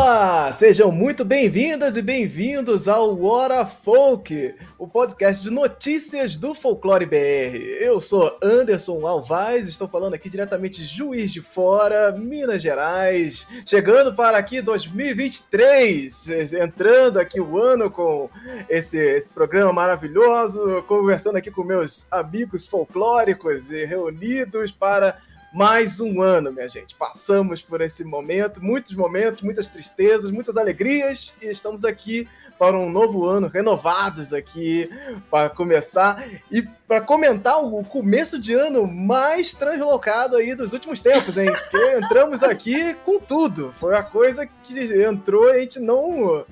Olá, sejam muito bem-vindas e bem-vindos ao Hora Folk, o podcast de notícias do Folclore BR. Eu sou Anderson Alvaz, estou falando aqui diretamente de Juiz de Fora, Minas Gerais, chegando para aqui 2023, entrando aqui o ano com esse, esse programa maravilhoso, conversando aqui com meus amigos folclóricos e reunidos para mais um ano, minha gente. Passamos por esse momento, muitos momentos, muitas tristezas, muitas alegrias e estamos aqui para um novo ano, renovados aqui para começar e para comentar o começo de ano mais translocado aí dos últimos tempos, hein? Porque entramos aqui com tudo. Foi a coisa que entrou e a gente não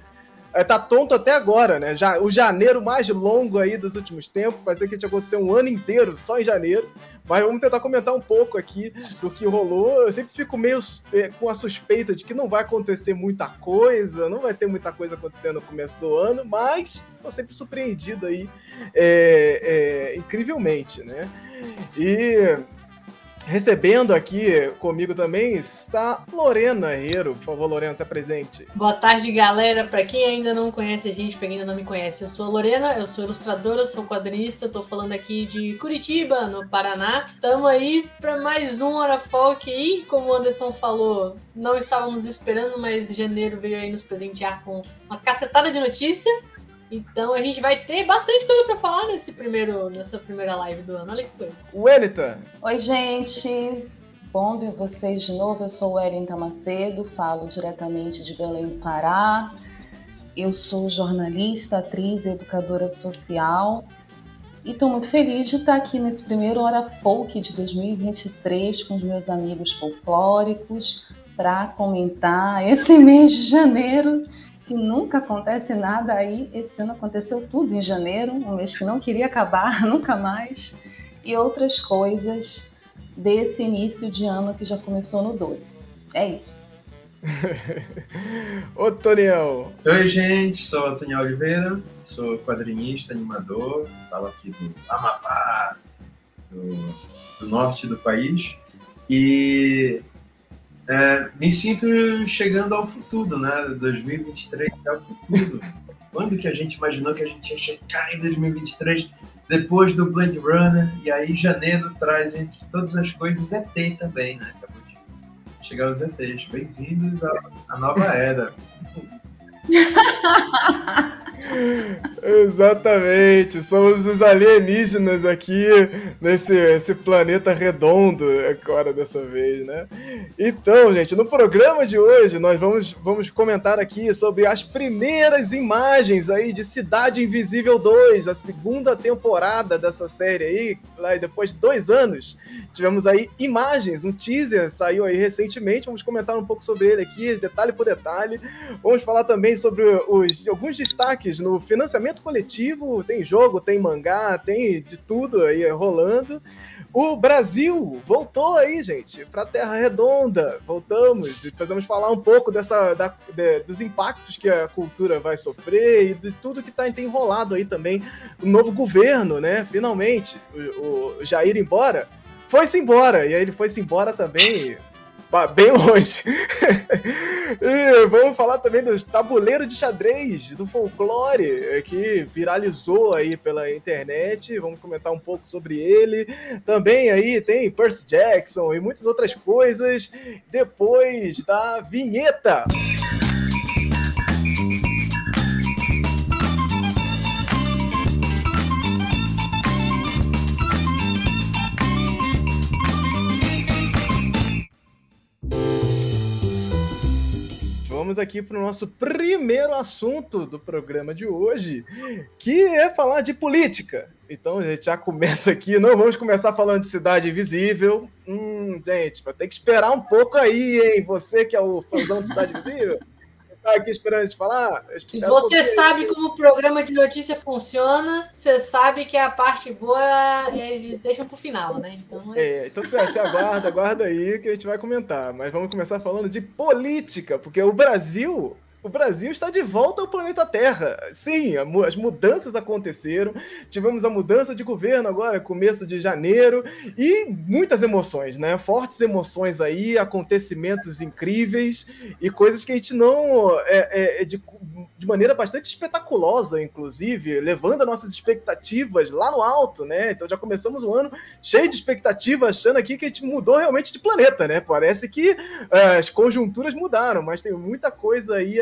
é, tá tonto até agora, né? Já, o janeiro mais longo aí dos últimos tempos, ser que a gente aconteceu um ano inteiro só em janeiro. Mas vamos tentar comentar um pouco aqui do que rolou. Eu sempre fico meio é, com a suspeita de que não vai acontecer muita coisa, não vai ter muita coisa acontecendo no começo do ano, mas estou sempre surpreendido aí é, é, incrivelmente, né? E Recebendo aqui comigo também está Lorena Herrero. Por favor, Lorena, se apresente. Boa tarde, galera. Para quem ainda não conhece a gente, para quem ainda não me conhece, eu sou a Lorena, eu sou ilustradora, sou quadrinista, estou falando aqui de Curitiba, no Paraná. Estamos aí para mais um Hora Folk e, como o Anderson falou, não estávamos esperando, mas janeiro veio aí nos presentear com uma cacetada de notícia. Então a gente vai ter bastante coisa para falar nesse primeiro, nessa primeira live do ano. Olha que coisa. Wellington. Oi, gente. Bom ver vocês de novo. Eu sou Wellington Macedo, falo diretamente de Belém do Pará. Eu sou jornalista, atriz e educadora social. E estou muito feliz de estar aqui nesse primeiro Hora Folk de 2023 com os meus amigos folclóricos para comentar esse mês de janeiro que nunca acontece nada aí. Esse ano aconteceu tudo em janeiro, um mês que não queria acabar nunca mais, e outras coisas desse início de ano que já começou no 12. É isso. Ô, Toniel! Oi, gente, sou o Toniel Oliveira, sou quadrinista, animador, falo aqui do Amapá, do, do norte do país. E é, me sinto chegando ao futuro, né? 2023 é o futuro. Quando que a gente imaginou que a gente ia chegar em 2023 depois do Blade Runner? E aí janeiro traz entre todas as coisas ET também, né? Acabou de chegar os ETs. Bem-vindos à, à nova era. Exatamente, somos os alienígenas aqui nesse esse planeta redondo agora dessa vez, né? Então, gente, no programa de hoje nós vamos, vamos comentar aqui sobre as primeiras imagens aí de Cidade Invisível 2, a segunda temporada dessa série aí, lá depois de dois anos. Tivemos aí imagens, um teaser saiu aí recentemente, vamos comentar um pouco sobre ele aqui, detalhe por detalhe. Vamos falar também sobre os, alguns destaques no financiamento coletivo, tem jogo, tem mangá, tem de tudo aí rolando. O Brasil voltou aí, gente, para a Terra Redonda. Voltamos e precisamos falar um pouco dessa, da, de, dos impactos que a cultura vai sofrer e de tudo que está enrolado aí também. O novo governo, né? Finalmente, o, o Jair embora, foi-se embora. E aí ele foi-se embora também bem longe. e vamos falar também dos tabuleiros de xadrez, do folclore, é, que viralizou aí pela internet. Vamos comentar um pouco sobre ele. Também aí tem Percy Jackson e muitas outras coisas depois da vinheta. Vamos aqui para o nosso primeiro assunto do programa de hoje, que é falar de política. Então a gente já começa aqui, não vamos começar falando de Cidade Invisível. Hum, gente, vai ter que esperar um pouco aí, hein? Você que é o fãzão de Cidade Invisível tá aqui esperando a gente falar? Se você sabe como o programa de notícia funciona, você sabe que a parte boa eles deixam pro final, né? Então, é... é então você, você aguarda, aguarda aí que a gente vai comentar. Mas vamos começar falando de política, porque o Brasil o Brasil está de volta ao planeta Terra. Sim, as mudanças aconteceram. Tivemos a mudança de governo agora, começo de janeiro, e muitas emoções, né? Fortes emoções aí, acontecimentos incríveis e coisas que a gente não. É, é, de, de maneira bastante espetaculosa, inclusive, levando as nossas expectativas lá no alto, né? Então já começamos o ano cheio de expectativa, achando aqui que a gente mudou realmente de planeta, né? Parece que uh, as conjunturas mudaram, mas tem muita coisa aí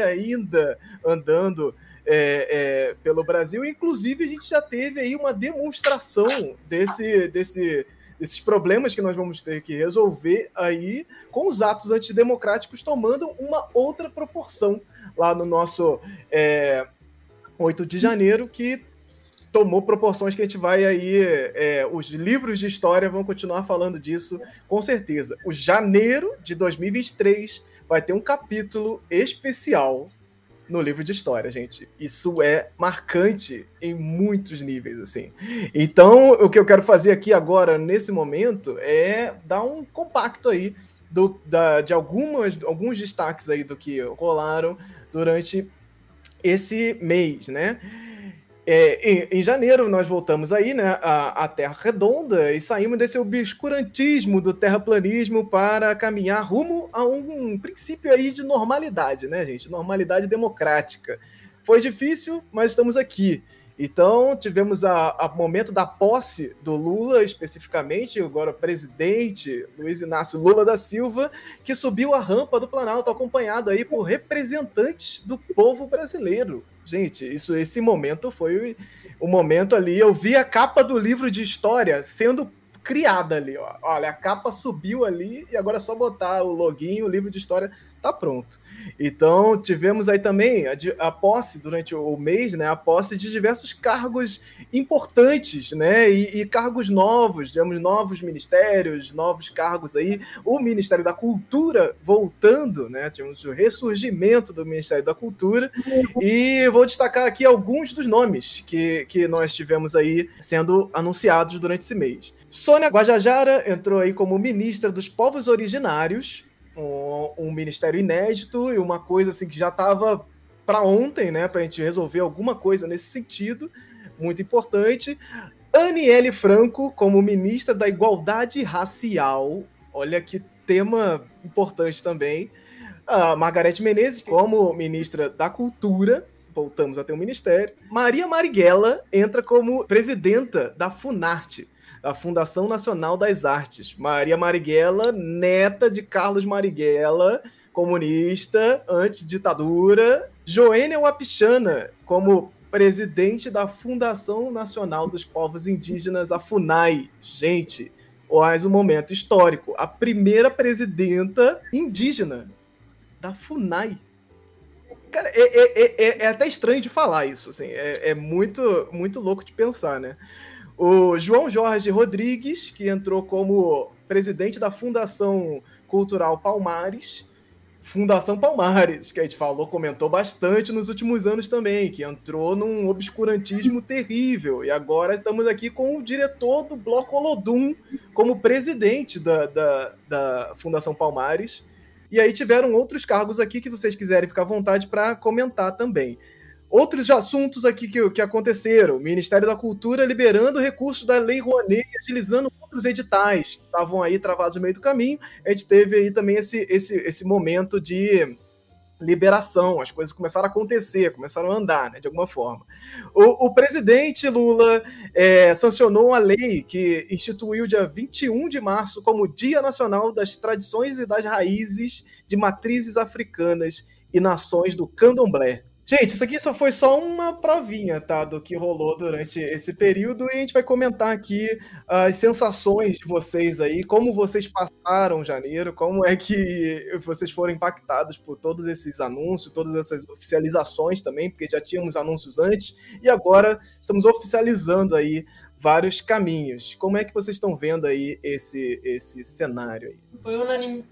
andando é, é, pelo Brasil. Inclusive, a gente já teve aí uma demonstração desse, desse, desses problemas que nós vamos ter que resolver aí com os atos antidemocráticos tomando uma outra proporção lá no nosso é, 8 de janeiro, que tomou proporções que a gente vai aí. É, os livros de história vão continuar falando disso, com certeza. O janeiro de 2023 vai ter um capítulo especial no livro de história, gente. Isso é marcante em muitos níveis, assim. Então, o que eu quero fazer aqui agora, nesse momento, é dar um compacto aí do, da, de algumas, alguns destaques aí do que rolaram durante esse mês, né? É, em, em, janeiro nós voltamos aí, né, à, à, Terra redonda e saímos desse obscurantismo do terraplanismo para caminhar rumo a um, um princípio aí de normalidade, né, gente? Normalidade democrática. Foi difícil, mas estamos aqui. Então, tivemos o momento da posse do Lula, especificamente, agora presidente Luiz Inácio Lula da Silva, que subiu a rampa do Planalto, acompanhado aí por representantes do povo brasileiro. Gente, isso, esse momento foi o momento ali. Eu vi a capa do livro de história sendo criada ali. Ó. Olha, a capa subiu ali e agora é só botar o login, o livro de história tá pronto. Então, tivemos aí também a, a, posse durante o mês, né? A posse de diversos cargos importantes, né? E, e, cargos novos, tivemos novos ministérios, novos cargos aí. O Ministério da Cultura voltando, né? Tivemos o ressurgimento do Ministério da Cultura. E vou destacar aqui alguns dos nomes que, que nós tivemos aí sendo anunciados durante esse mês. Sônia Guajajara entrou aí como ministra dos Povos Originários, um, um ministério inédito e uma coisa assim que já estava para ontem, né, para a gente resolver alguma coisa nesse sentido, muito importante. Aniele Franco como ministra da Igualdade Racial, olha que tema importante também. A Margarete Menezes como ministra da Cultura, voltamos a ter um ministério. Maria Marighella entra como presidenta da Funarte, da Fundação Nacional das Artes. Maria Marighella, neta de Carlos Marighella, comunista, antiditadura. Joênia Wapichana, como presidente da Fundação Nacional dos Povos Indígenas, a FUNAI. Gente, mais um momento histórico. A primeira presidenta indígena da FUNAI. Cara, é, é, é, é, até estranho de falar isso, assim, é, é, muito, muito louco de pensar, né? O João Jorge Rodrigues, que entrou como presidente da Fundação Cultural Palmares. Fundação Palmares, que a gente falou, comentou bastante nos últimos anos também, que entrou num obscurantismo terrível. E agora estamos aqui com o diretor do Bloco Olodum como presidente da, da, da Fundação Palmares. E aí tiveram outros cargos aqui que vocês quiserem ficar à vontade para comentar também. Outros assuntos aqui que, que aconteceram: Ministério da Cultura liberando recursos da Lei Rouanet agilizando outros editais que estavam aí travados no meio do caminho. A gente teve aí também esse, esse, esse momento de liberação, as coisas começaram a acontecer, começaram a andar, né, de alguma forma. O, o presidente Lula é, sancionou uma lei que instituiu dia 21 de março como Dia Nacional das Tradições e das Raízes de Matrizes Africanas e Nações do Candomblé. Gente, isso aqui só foi só uma provinha, tá? Do que rolou durante esse período e a gente vai comentar aqui as sensações de vocês aí, como vocês passaram janeiro, como é que vocês foram impactados por todos esses anúncios, todas essas oficializações também, porque já tínhamos anúncios antes e agora estamos oficializando aí vários caminhos. Como é que vocês estão vendo aí esse, esse cenário aí? Foi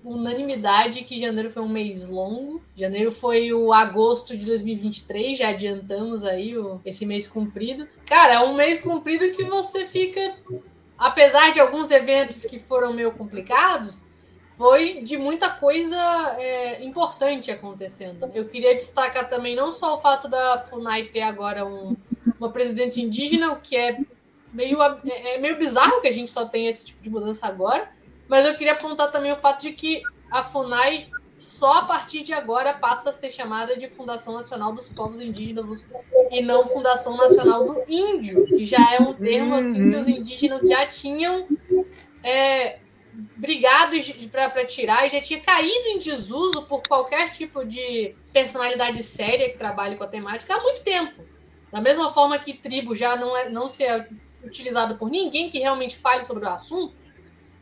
unanimidade que janeiro foi um mês longo. Janeiro foi o agosto de 2023, já adiantamos aí o, esse mês cumprido. Cara, é um mês cumprido que você fica, apesar de alguns eventos que foram meio complicados, foi de muita coisa é, importante acontecendo. Eu queria destacar também não só o fato da FUNAI ter agora um, uma presidente indígena, o que é meio, é, é meio bizarro que a gente só tenha esse tipo de mudança agora, mas eu queria apontar também o fato de que a FUNAI só a partir de agora passa a ser chamada de Fundação Nacional dos Povos Indígenas e não Fundação Nacional do Índio, que já é um termo assim que os indígenas já tinham é, brigado para tirar e já tinha caído em desuso por qualquer tipo de personalidade séria que trabalhe com a temática há muito tempo. Da mesma forma que tribo já não, é, não se é utilizado por ninguém que realmente fale sobre o assunto,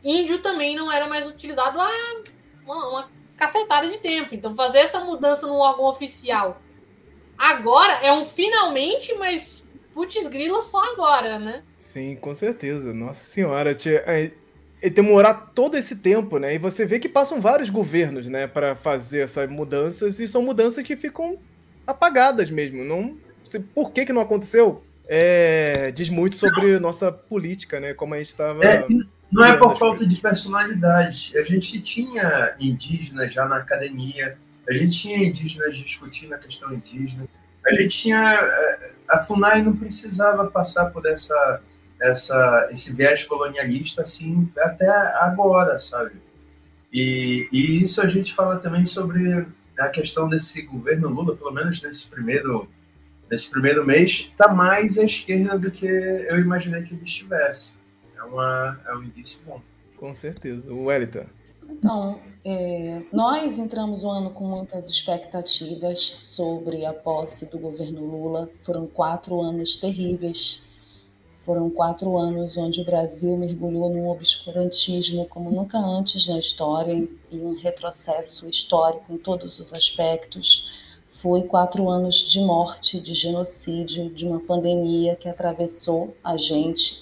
índio também não era mais utilizado há uma, uma cacetada de tempo. Então, fazer essa mudança num órgão oficial agora é um finalmente, mas putz grila só agora, né? Sim, com certeza. Nossa senhora, tia, é, é demorar todo esse tempo, né? E você vê que passam vários governos, né, para fazer essas mudanças e são mudanças que ficam apagadas mesmo. Não por que que não aconteceu. É, diz muito sobre nossa política, né? Como a gente estava. É, não é por falta de personalidade. A gente tinha indígenas já na academia, a gente tinha indígenas discutindo a questão indígena, a gente tinha. Eh, a FUNAI não precisava passar por essa, essa, esse viés colonialista assim até agora, sabe? E, e isso a gente fala também sobre a questão desse governo Lula, pelo menos nesse primeiro, nesse primeiro mês, está mais à esquerda do que eu imaginei que ele estivesse é, uma, é um indício bom. Com certeza. O Wellington. Então, é, nós entramos o ano com muitas expectativas sobre a posse do governo Lula. Foram quatro anos terríveis. Foram quatro anos onde o Brasil mergulhou num obscurantismo como nunca antes na história, em um retrocesso histórico em todos os aspectos. Foi quatro anos de morte, de genocídio, de uma pandemia que atravessou a gente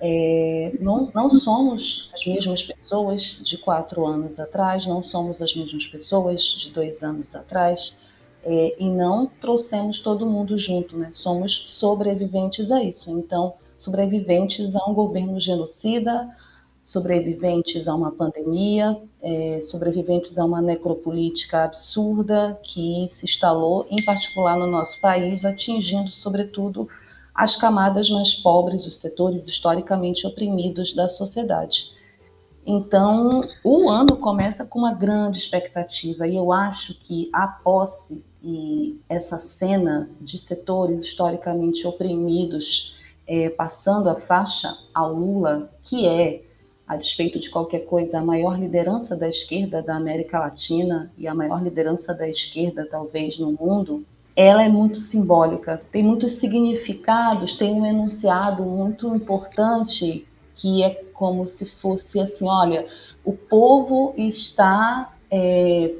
é, não, não somos as mesmas pessoas de quatro anos atrás, não somos as mesmas pessoas de dois anos atrás, é, e não trouxemos todo mundo junto, né? Somos sobreviventes a isso. Então, sobreviventes a um governo genocida, sobreviventes a uma pandemia, é, sobreviventes a uma necropolítica absurda que se instalou, em particular no nosso país, atingindo, sobretudo, as camadas mais pobres, os setores historicamente oprimidos da sociedade. Então, o ano começa com uma grande expectativa, e eu acho que a posse e essa cena de setores historicamente oprimidos é, passando a faixa ao Lula, que é, a despeito de qualquer coisa, a maior liderança da esquerda da América Latina e a maior liderança da esquerda, talvez, no mundo, ela é muito simbólica, tem muitos significados, tem um enunciado muito importante que é como se fosse assim, olha, o povo está é,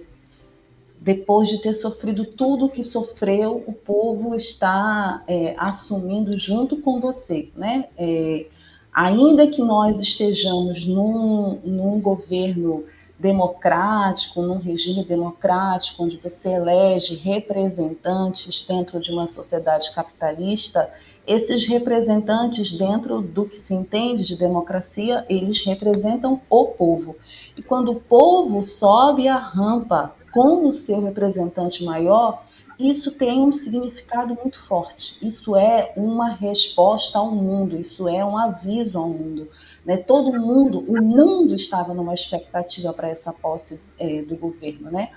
depois de ter sofrido tudo o que sofreu, o povo está é, assumindo junto com você, né? É, ainda que nós estejamos num, num governo democrático, num regime democrático, onde você elege representantes dentro de uma sociedade capitalista, esses representantes, dentro do que se entende de democracia, eles representam o povo. E quando o povo sobe a rampa com o seu representante maior, isso tem um significado muito forte. Isso é uma resposta ao mundo, isso é um aviso ao mundo. Né? Todo mundo, o mundo estava numa expectativa para essa posse é, do governo, né?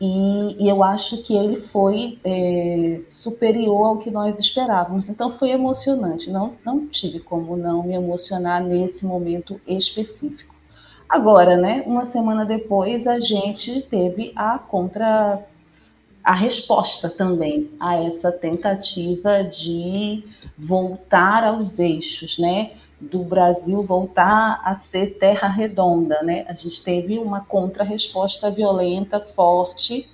E, e, eu acho que ele foi é, superior ao que nós esperávamos. Então foi emocionante. Não, não tive como não me emocionar nesse momento específico. Agora, né? Uma semana depois a gente teve a contra a resposta também a essa tentativa de voltar aos eixos, né? do Brasil voltar a ser terra redonda, né? A gente teve uma contrarresposta violenta, forte,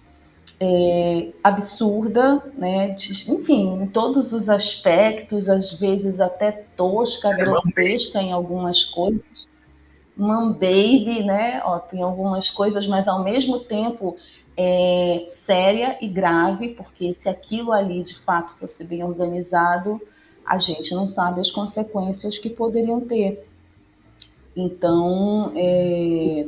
é, absurda, né? Enfim, em todos os aspectos, às vezes até tosca, é grotesca em algumas coisas. Man baby, né? Ó, tem algumas coisas, mas ao mesmo tempo é, séria e grave, porque se aquilo ali de fato fosse bem organizado, a gente não sabe as consequências que poderiam ter. Então, é,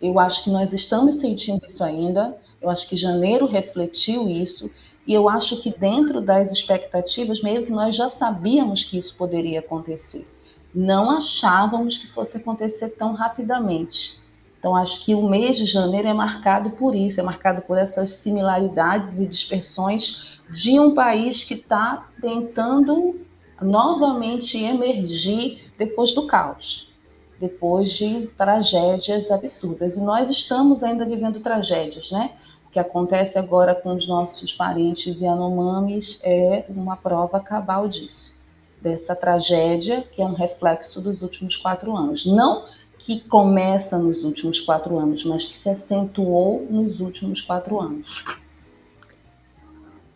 Eu acho que nós estamos sentindo isso ainda. Eu acho que janeiro refletiu isso. E eu acho que dentro das expectativas, meio que nós já sabíamos que isso poderia acontecer. Não achávamos que fosse acontecer tão rapidamente. Então, acho que o mês de janeiro é marcado por isso, é marcado por essas similaridades e dispersões de um país que está tentando novamente emergir depois do caos, depois de tragédias absurdas. E nós estamos ainda vivendo tragédias, né? O que acontece agora com os nossos parentes Yanomamis é uma prova cabal disso, dessa tragédia que é um reflexo dos últimos quatro anos. Não que começa nos últimos quatro anos, mas que se acentuou nos últimos quatro anos.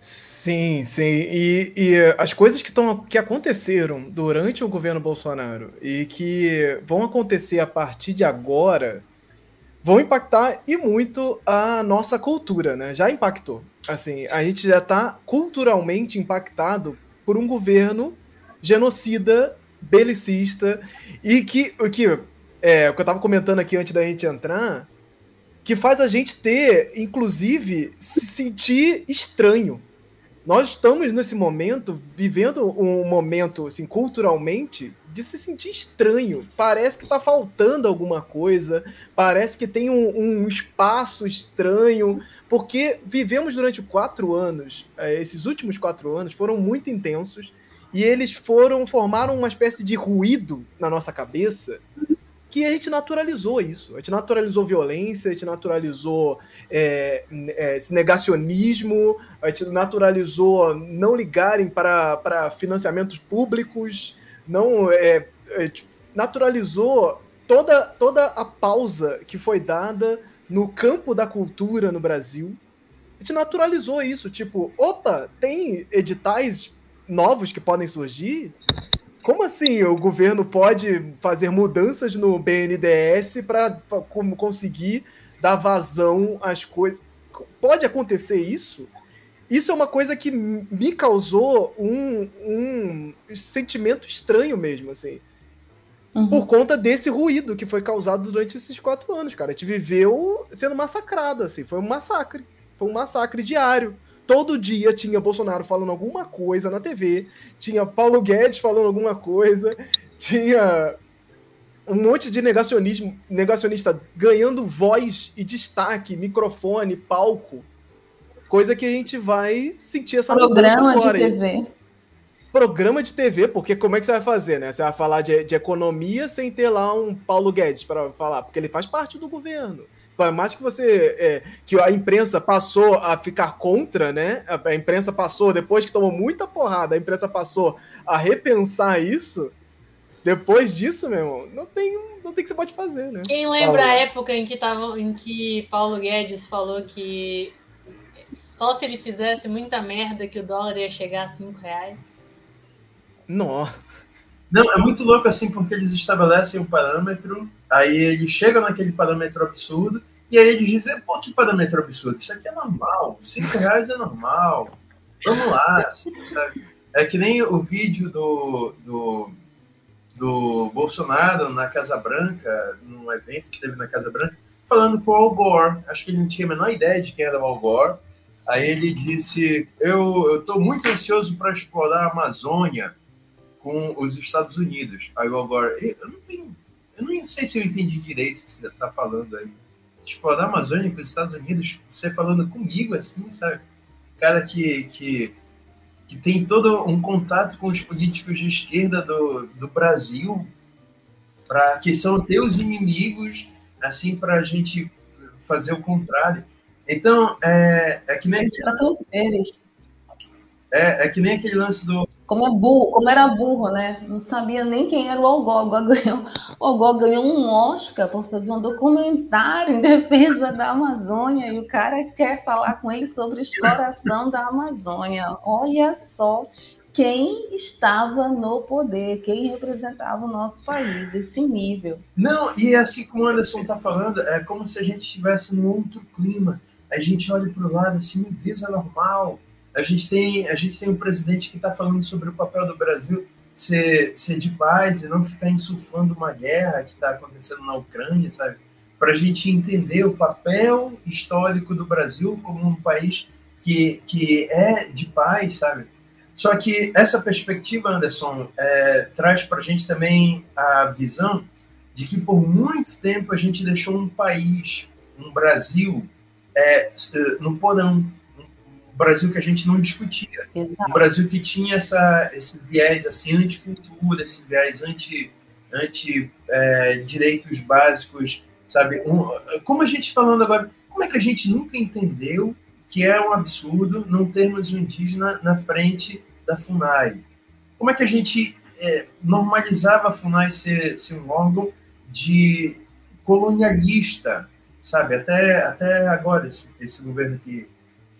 Sim, sim. E, e as coisas que, tão, que aconteceram durante o governo Bolsonaro e que vão acontecer a partir de agora vão impactar e muito a nossa cultura, né? Já impactou. Assim, a gente já está culturalmente impactado por um governo genocida, belicista e que, que é, o que eu estava comentando aqui antes da gente entrar, que faz a gente ter, inclusive, se sentir estranho nós estamos nesse momento vivendo um momento assim culturalmente de se sentir estranho. Parece que está faltando alguma coisa, parece que tem um, um, espaço estranho, porque vivemos durante quatro anos. É, esses últimos quatro anos foram muito intensos e eles foram formaram uma espécie de ruído na nossa cabeça que a gente naturalizou isso. A gente naturalizou violência, a gente naturalizou é, é, negacionismo, a gente naturalizou não ligarem para, para financiamentos públicos, não é, é, naturalizou toda, toda a pausa que foi dada no campo da cultura no Brasil. A gente naturalizou isso, tipo, opa, tem editais novos que podem surgir? Como assim o governo pode fazer mudanças no BNDES para conseguir dar vazão às coisas? Pode acontecer isso? Isso é uma coisa que me causou um, um sentimento estranho mesmo, assim. Uhum. Por conta desse ruído que foi causado durante esses quatro anos, cara. A gente viveu sendo massacrado, assim. Foi um massacre. Foi um massacre diário. Todo dia tinha Bolsonaro falando alguma coisa na TV, tinha Paulo Guedes falando alguma coisa, tinha um monte de negacionismo, negacionista ganhando voz e destaque, microfone, palco. Coisa que a gente vai sentir essa Programa agora. de TV. Programa de TV, porque como é que você vai fazer, né? Você vai falar de, de economia sem ter lá um Paulo Guedes para falar, porque ele faz parte do governo mais que você é, que a imprensa passou a ficar contra, né? A, imprensa passou depois que tomou muita porrada, a imprensa passou a repensar isso. Depois disso, meu irmão, não tem, não tem que você pode fazer, né? Quem lembra Paulo. a época em que tava, em que Paulo Guedes falou que só se ele fizesse muita merda que o dólar ia chegar a 5 reais? Não. Não, é muito louco assim, porque eles estabelecem um parâmetro Aí ele chega naquele parâmetro absurdo e aí ele diz, pô, que parâmetro absurdo, isso aqui é normal, 5 reais é normal, vamos lá, assim, sabe? É que nem o vídeo do, do, do Bolsonaro na Casa Branca, num evento que teve na Casa Branca, falando com o Al Gore. Acho que ele não tinha a menor ideia de quem era o Al Gore. Aí ele disse: Eu estou muito ansioso para explorar a Amazônia com os Estados Unidos. Aí o Al Gore: Eu não tenho eu não sei se eu entendi direito o que você está falando aí. Explorar a Amazônia para os Estados Unidos, você falando comigo assim, sabe? Cara que, que, que tem todo um contato com os políticos de esquerda do, do Brasil, para que são teus inimigos, assim, para a gente fazer o contrário. Então, é, é que nem aquele é, é que nem aquele lance do como é burro, como era burro, né? Não sabia nem quem era o Algol. O Algol ganhou um Oscar por fazer um documentário em defesa da Amazônia e o cara quer falar com ele sobre exploração da Amazônia. Olha só quem estava no poder, quem representava o nosso país, esse nível. Não, e assim como o Anderson está falando, é como se a gente estivesse num outro clima. A gente olha para o lado assim, meu é normal a gente tem, a gente tem um presidente que está falando sobre o papel do Brasil ser, ser de paz e não ficar insuflando uma guerra que está acontecendo na Ucrânia, sabe? para a gente entender o papel histórico do Brasil como um país que, que é de paz, sabe? Só que essa perspectiva, Anderson, é, traz para a gente também a visão de que por muito tempo a gente deixou um país, um Brasil, é, no porão, Brasil que a gente não discutia, Exato. um Brasil que tinha essa, esse viés assim anticultura, esse viés anti, anti é, direitos básicos, sabe? Um, como a gente falando agora, como é que a gente nunca entendeu que é um absurdo não termos um indígena na frente da FUNAI? Como é que a gente é, normalizava a FUNAI ser, ser um órgão de colonialista, sabe? Até, até agora, esse, esse governo que,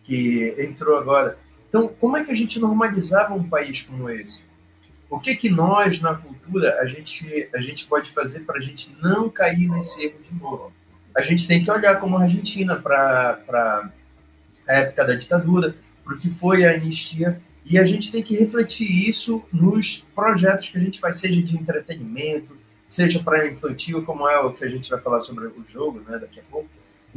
que entrou agora. Então, como é que a gente normalizava um país como esse? O que que nós, na cultura, a gente, a gente pode fazer para a gente não cair nesse erro de novo? A gente tem que olhar como a Argentina para a época da ditadura, para o que foi a anistia, e a gente tem que refletir isso nos projetos que a gente faz, seja de entretenimento, seja para infantil, como é o que a gente vai falar sobre o jogo né, daqui a pouco.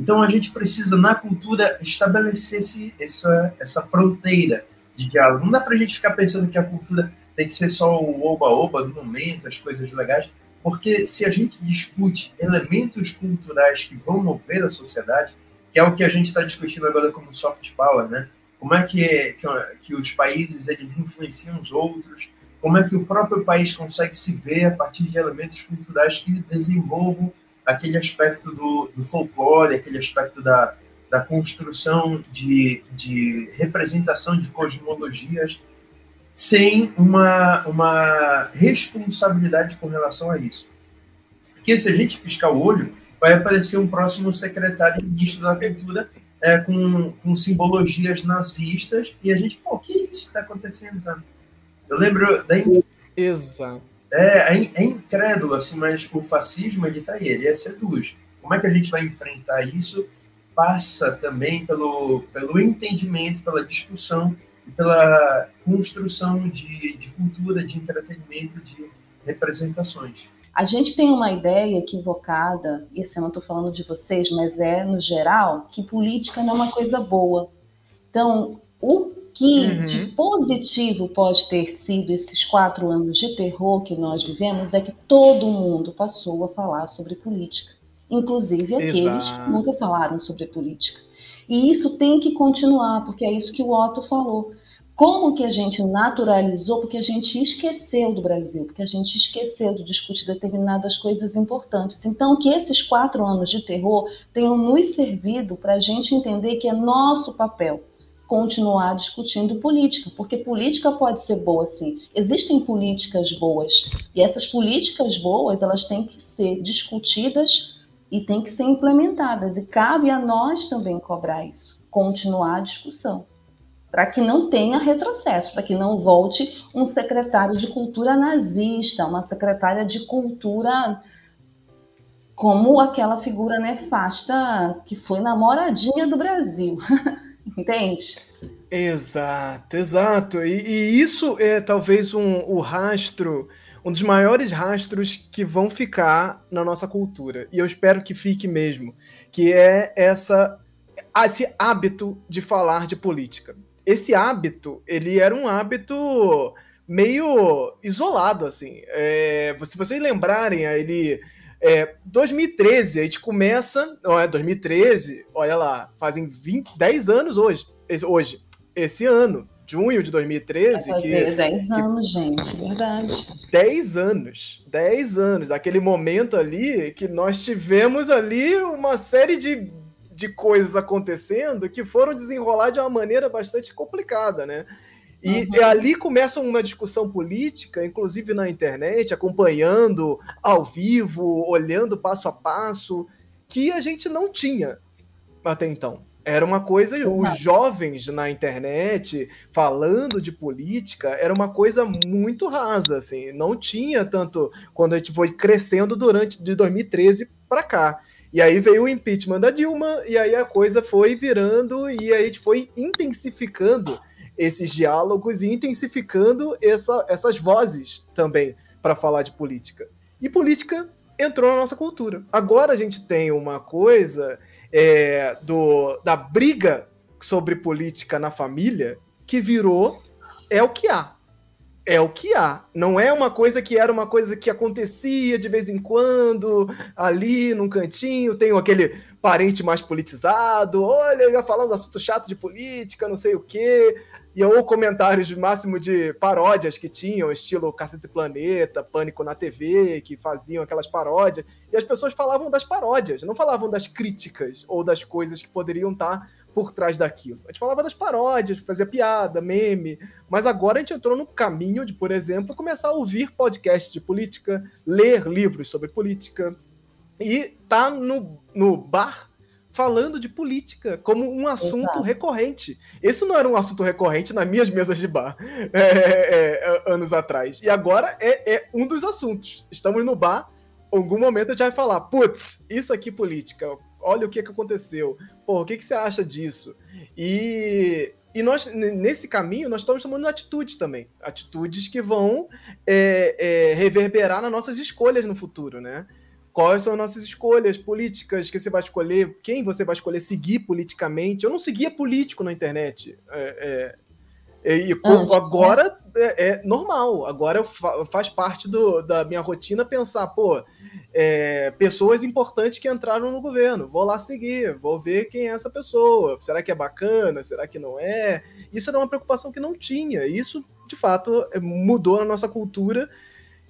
Então a gente precisa, na cultura, estabelecer esse, essa, essa fronteira de diálogo. Não dá para a gente ficar pensando que a cultura tem que ser só o oba-oba do momento, as coisas legais, porque se a gente discute elementos culturais que vão mover a sociedade, que é o que a gente está discutindo agora como soft power, né? Como é que, que, que os países eles influenciam os outros, como é que o próprio país consegue se ver a partir de elementos culturais que desenvolvam aquele aspecto do, do folclore, aquele aspecto da, da construção de, de representação de cosmologias, sem uma, uma responsabilidade com relação a isso. Porque se a gente piscar o olho, vai aparecer um próximo secretário ministro da cultura é, com, com simbologias nazistas, e a gente, pô, que isso está acontecendo, sabe? Eu lembro da. Exato. É, é, é incrédulo, assim, mas o fascismo, ele tá aí, ele é seduz. Como é que a gente vai enfrentar isso? Passa também pelo, pelo entendimento, pela discussão e pela construção de, de cultura, de entretenimento, de representações. A gente tem uma ideia equivocada, e assim, eu não estou falando de vocês, mas é no geral, que política não é uma coisa boa. Então, o que uhum. de positivo pode ter sido esses quatro anos de terror que nós vivemos é que todo mundo passou a falar sobre política, inclusive aqueles Exato. que nunca falaram sobre política. E isso tem que continuar, porque é isso que o Otto falou. Como que a gente naturalizou? Porque a gente esqueceu do Brasil, porque a gente esqueceu de discutir determinadas coisas importantes. Então, que esses quatro anos de terror tenham nos servido para a gente entender que é nosso papel continuar discutindo política, porque política pode ser boa sim. Existem políticas boas e essas políticas boas elas têm que ser discutidas e têm que ser implementadas e cabe a nós também cobrar isso, continuar a discussão, para que não tenha retrocesso, para que não volte um secretário de cultura nazista, uma secretária de cultura como aquela figura nefasta que foi namoradinha do Brasil. Entende? Exato, exato. E, e, isso é talvez um, o rastro, um dos maiores rastros que vão ficar na nossa cultura. E eu espero que fique mesmo, que é essa esse hábito de falar de política. Esse hábito, ele era um hábito meio isolado, assim. É, se vocês lembrarem, ele é, 2013, a gente começa. Não é 2013, olha lá, fazem 20, 10 anos hoje. Hoje, esse ano, junho de 2013. Vai fazer que, 10 que, anos, gente, verdade. 10 anos. 10 anos. Daquele momento ali que nós tivemos ali uma série de, de coisas acontecendo que foram desenrolar de uma maneira bastante complicada, né? E, uhum. ali começa uma discussão política, inclusive na internet, acompanhando ao vivo, olhando passo a passo, que a gente não tinha até então. Era uma coisa, os jovens na internet falando de política, era uma coisa muito rasa, assim, não tinha tanto quando a gente foi crescendo durante de 2013 para cá. E aí veio o impeachment da Dilma, e aí a coisa foi virando, e aí a gente foi intensificando esses diálogos e intensificando essa, essas vozes também para falar de política. E política entrou na nossa cultura. Agora a gente tem uma coisa é, do, da briga sobre política na família que virou é o que há. É o que há. Não é uma coisa que era uma coisa que acontecia de vez em quando, ali num cantinho, tem aquele parente mais politizado, olha, ia falar uns assuntos chatos de política, não sei o quê e ou comentários máximo de paródias que tinham, estilo Cacete Planeta, Pânico na TV, que faziam aquelas paródias, e as pessoas falavam das paródias, não falavam das críticas ou das coisas que poderiam estar por trás daquilo. A gente falava das paródias, fazia piada, meme, mas agora a gente entrou no caminho de, por exemplo, começar a ouvir podcasts de política, ler livros sobre política, e tá no, no bar falando de política como um assunto Exato. recorrente. Esse não era um assunto recorrente nas minhas mesas de bar é, é, é, anos atrás. E agora é, é, um dos assuntos. Estamos no bar, em algum momento a gente vai falar: putz, isso aqui política, olha o que, que aconteceu. Pô, o que, que você acha disso? E, e nós, nesse caminho, nós estamos tomando atitudes também. Atitudes que vão é, é, reverberar nas nossas escolhas no futuro, né? quais são as nossas escolhas políticas que você vai escolher, quem você vai escolher seguir politicamente. Eu não seguia político na internet. É, é, e ah, agora é, é, normal, agora fa faz parte do, da minha rotina pensar, pô, é, pessoas importantes que entraram no governo, vou lá seguir, vou ver quem é essa pessoa, será que é bacana, será que não é? Isso era uma preocupação que não tinha, isso de fato mudou na nossa cultura.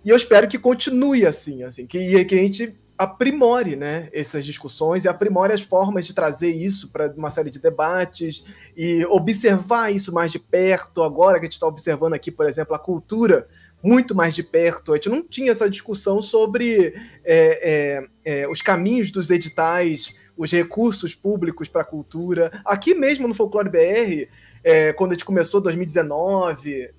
E eu espero que continue assim, assim, que, que a gente aprimore né, essas discussões e aprimore as formas de trazer isso para uma série de debates e observar isso mais de perto. Agora que a gente está observando aqui, por exemplo, a cultura muito mais de perto, a gente não tinha essa discussão sobre é, é, é, os caminhos dos editais, os recursos públicos para a cultura. Aqui mesmo no Folclore BR, é, quando a gente começou 2019,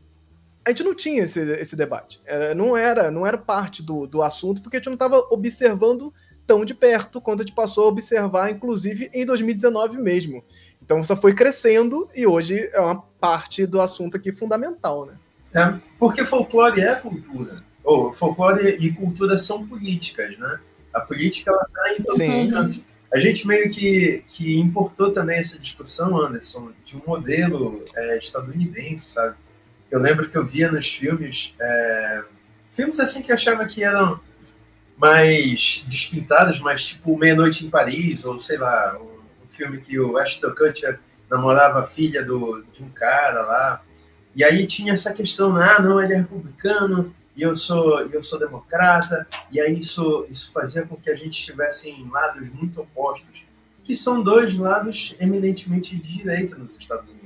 a gente não tinha esse, esse debate. Não era não era parte do, do assunto, porque a gente não estava observando tão de perto quanto a gente passou a observar, inclusive em 2019 mesmo. Então isso foi crescendo e hoje é uma parte do assunto aqui fundamental, né? É, porque folclore é cultura. Ou folclore e cultura são políticas, né? A política ela está em todo. A gente meio que, que importou também essa discussão, Anderson, de um modelo é, estadunidense, sabe? Eu lembro que eu via nos filmes, é, filmes assim que eu achava que eram mais despintados, mas tipo Meia-Noite em Paris, ou sei lá, um, um filme que o Ashton Kutcher namorava a filha do, de um cara lá. E aí tinha essa questão, ah, não, ele é republicano e eu sou, eu sou democrata, e aí isso, isso fazia com que a gente estivesse em lados muito opostos, que são dois lados eminentemente de direita nos Estados Unidos.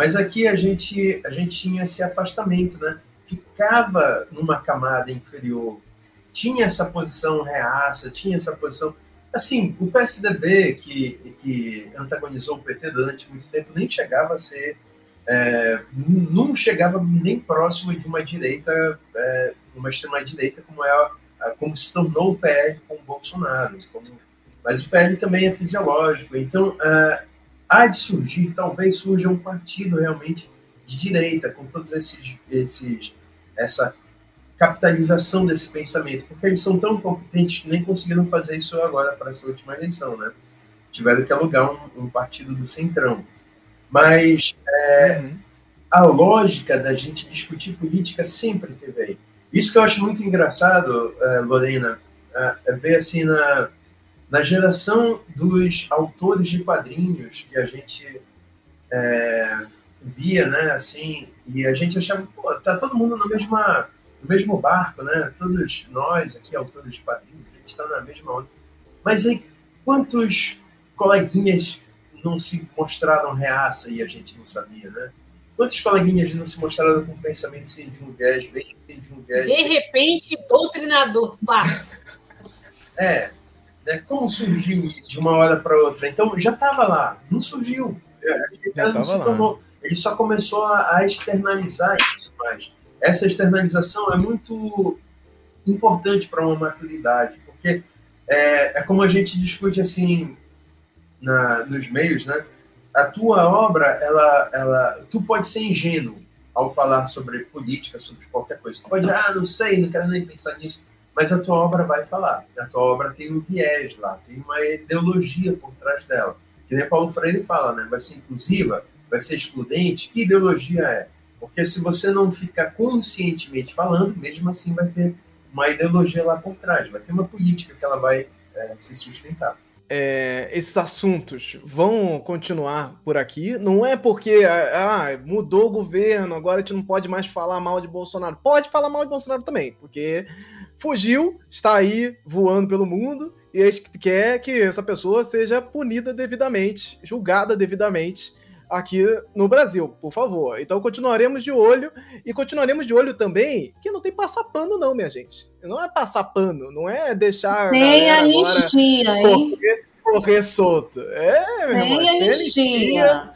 Mas aqui a gente, a gente tinha esse afastamento, né? Ficava numa camada inferior, tinha essa posição reaça, tinha essa posição. Assim, o PSDB, que, que antagonizou o PT durante muito tempo, nem chegava a ser. É, não chegava nem próximo de uma direita, é, uma extrema-direita, como, é, como se tornou o PL com o Bolsonaro. Como, mas o PL também é fisiológico. Então, é, há de surgir, talvez surja um partido realmente de direita, com todos esses, esses essa capitalização desse pensamento, porque eles são tão competentes que nem conseguiram fazer isso agora para essa última eleição, né? Tiveram que alugar um, um partido do centrão. Mas é, uhum. a lógica da gente discutir política sempre teve aí. Isso que eu acho muito engraçado, uh, Lorena, uh, é ver assim na, na geração dos autores de quadrinhos que a gente é, via, né, assim, e a gente achava, pô, tá todo mundo no, mesma, no mesmo barco, né, todos nós aqui, autores de quadrinhos, a gente tá na mesma onda. Mas aí, quantos coleguinhas não se mostraram reaça e a gente não sabia, né? Quantos coleguinhas não se mostraram com pensamento sem de um viés, bem de um viés? De repente, doutrinador, pá! É, né? Como surgiu isso de uma hora para outra? Então já estava lá, não surgiu. É, não se tornou, ele só começou a, a externalizar isso mais. Essa externalização é muito importante para uma maturidade, porque é, é, como a gente discute assim na, nos meios, né? A tua obra, ela, ela, tu pode ser ingênuo ao falar sobre política, sobre qualquer coisa. Tu pode, ah, não sei, não quero nem pensar nisso. Mas a tua obra vai falar. A tua obra tem um viés lá, tem uma ideologia por trás dela. Que nem Paulo Freire fala, né? Vai ser inclusiva, vai ser excludente. Que ideologia é? Porque se você não ficar conscientemente falando, mesmo assim vai ter uma ideologia lá por trás, vai ter uma política que ela vai é, se sustentar. É, esses assuntos vão continuar por aqui. Não é porque ah, mudou o governo, agora a gente não pode mais falar mal de Bolsonaro. Pode falar mal de Bolsonaro também, porque fugiu, está aí voando pelo mundo e a gente quer que essa pessoa seja punida devidamente, julgada devidamente aqui no Brasil, por favor. Então continuaremos de olho e continuaremos de olho também que não tem passar pano não, minha gente. Não é passar pano, não é deixar sem anistia, hein? Correr, correr solto. É, meu sem irmão, é anistia.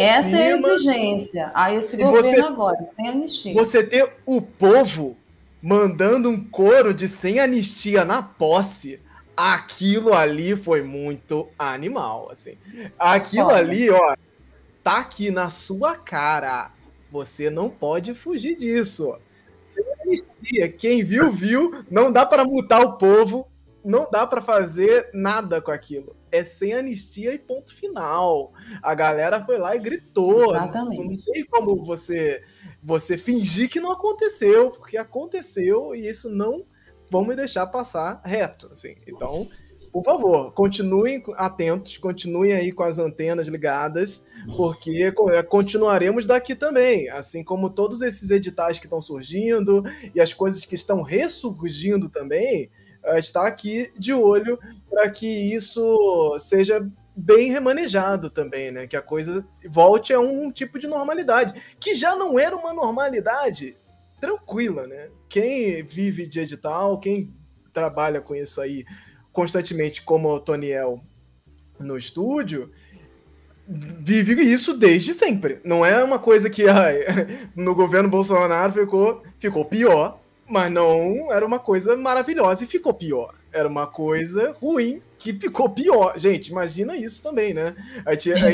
Essa cima. é a exigência. Aí esse e governo você, agora, sem anistia. Você ter o povo mandando um coro de sem anistia na posse aquilo ali foi muito animal, assim. Aquilo ali, ó, tá aqui na sua cara. Você não pode fugir disso. Quem viu, viu. Não dá para mutar o povo. Não dá para fazer nada com aquilo. É sem anistia e ponto final. A galera foi lá e gritou. Exatamente. Não tem como você você fingir que não aconteceu, porque aconteceu e isso não vamos deixar passar reto, assim. Então, por favor, continuem atentos, continuem aí com as antenas ligadas, porque é, continuaremos daqui também, assim como todos esses editais que estão surgindo e as coisas que estão ressurgindo também, eh, está aqui de olho para que isso seja bem remanejado também, né? Que a coisa volte a um tipo de normalidade, que já não era uma normalidade tranquila, né? Quem vive de edital, quem trabalha com isso aí constantemente como o Toniel no estúdio, vive isso desde sempre. Não é uma coisa que ai, no governo Bolsonaro ficou, ficou pior, mas não era uma coisa maravilhosa e ficou pior. Era uma coisa ruim que ficou pior. Gente, imagina isso também, né? A gente, a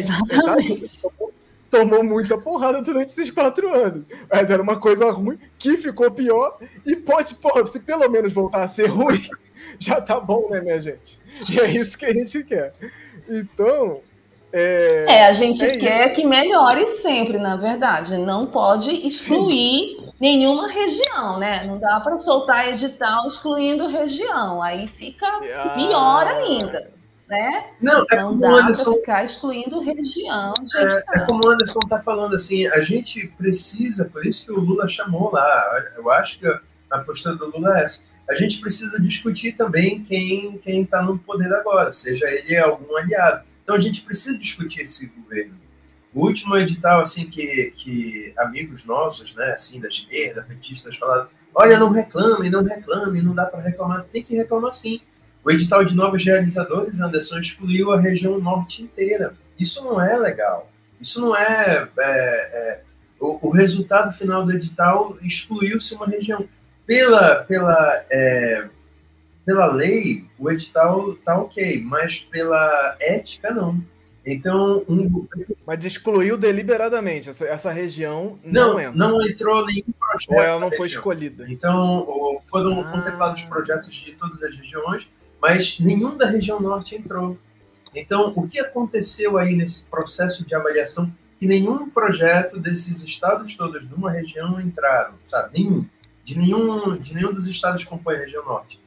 gente tomou, tomou muita porrada durante esses quatro anos. Mas era uma coisa ruim que ficou pior e pode, pô, se pelo menos voltar a ser ruim, já tá bom, né, minha gente? E é isso que a gente quer. Então. É, é a gente é quer isso. que melhore sempre, na verdade. Não pode excluir. Nenhuma região, né? Não dá para soltar edital excluindo região. Aí fica ah. pior ainda. Né? Não, é não dá Anderson... para ficar excluindo região. É, é, como o Anderson está falando, assim, a gente precisa, por isso que o Lula chamou lá, eu acho que a postura do Lula é essa a gente precisa discutir também quem quem está no poder agora, seja ele algum aliado. Então a gente precisa discutir esse governo. O último edital, assim, que, que amigos nossos, né, assim, da esquerda, petistas, falaram: olha, não reclame, não reclame, não dá para reclamar. Tem que reclamar sim. O edital de novos realizadores, Anderson, excluiu a região norte inteira. Isso não é legal. Isso não é. é, é o, o resultado final do edital excluiu-se uma região pela, pela, é, pela lei, o edital tá ok, mas pela ética, não. Então, um... Mas excluiu deliberadamente essa, essa região não, não entra. Não entrou nenhum projeto. Ou ela não foi região. escolhida. Então, foram ah. contemplados projetos de todas as regiões, mas nenhum da região norte entrou. Então, o que aconteceu aí nesse processo de avaliação que nenhum projeto desses estados todos de uma região entraram, sabe? Nenhum de nenhum, de nenhum dos estados que compõem a região norte.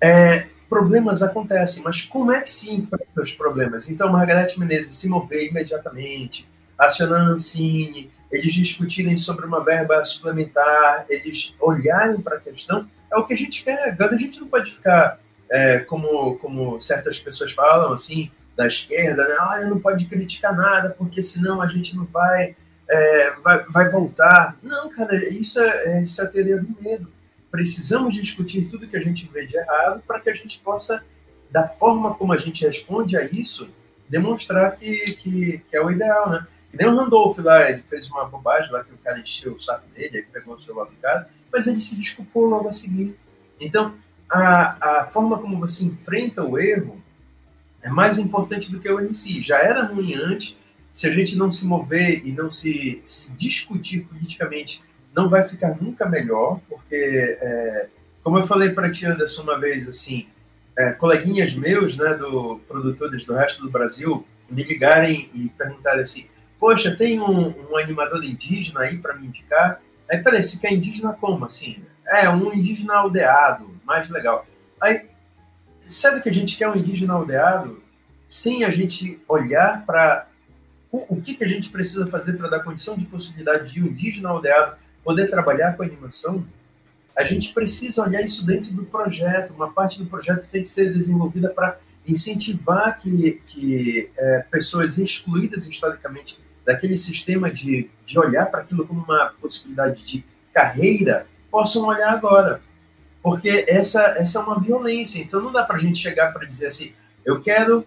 É, problemas acontecem, mas como é que se enfrenta os problemas? Então, Margarete Menezes se mover imediatamente, acionando Ancine, eles discutirem sobre uma verba suplementar, eles olharem para a questão, é o que a gente quer. Agora a gente não pode ficar, é, como, como certas pessoas falam, assim, da esquerda, né? Olha, não pode criticar nada, porque senão a gente não vai é, vai, vai, voltar. Não, cara, isso é, é, isso é a teoria do medo. Precisamos discutir tudo que a gente vê de errado para que a gente possa, da forma como a gente responde a isso, demonstrar que, que, que é o ideal, né? Que nem o Randolph lá, ele fez uma bobagem lá que o cara encheu o saco dele, aí pegou o celular do cara, mas ele se desculpou logo a seguir. Então, a, a forma como você enfrenta o erro é mais importante do que o em si. Já era ruim antes, se a gente não se mover e não se, se discutir politicamente, não vai ficar nunca melhor, porque é, como eu falei para ti, Anderson, uma vez, assim, é, coleguinhas meus, né, do produtores do resto do Brasil, me ligarem e perguntarem assim: Poxa, tem um, um animador indígena aí para me indicar? Aí, peraí, se quer indígena como assim? É, um indígena aldeado, mais legal. Aí, sabe que a gente quer um indígena aldeado sem a gente olhar para o que, que a gente precisa fazer para dar condição de possibilidade de um indígena aldeado poder trabalhar com animação? A gente precisa olhar isso dentro do projeto. Uma parte do projeto tem que ser desenvolvida para incentivar que, que é, pessoas excluídas historicamente daquele sistema de, de olhar para aquilo como uma possibilidade de carreira possam olhar agora. Porque essa, essa é uma violência. Então não dá para a gente chegar para dizer assim: eu quero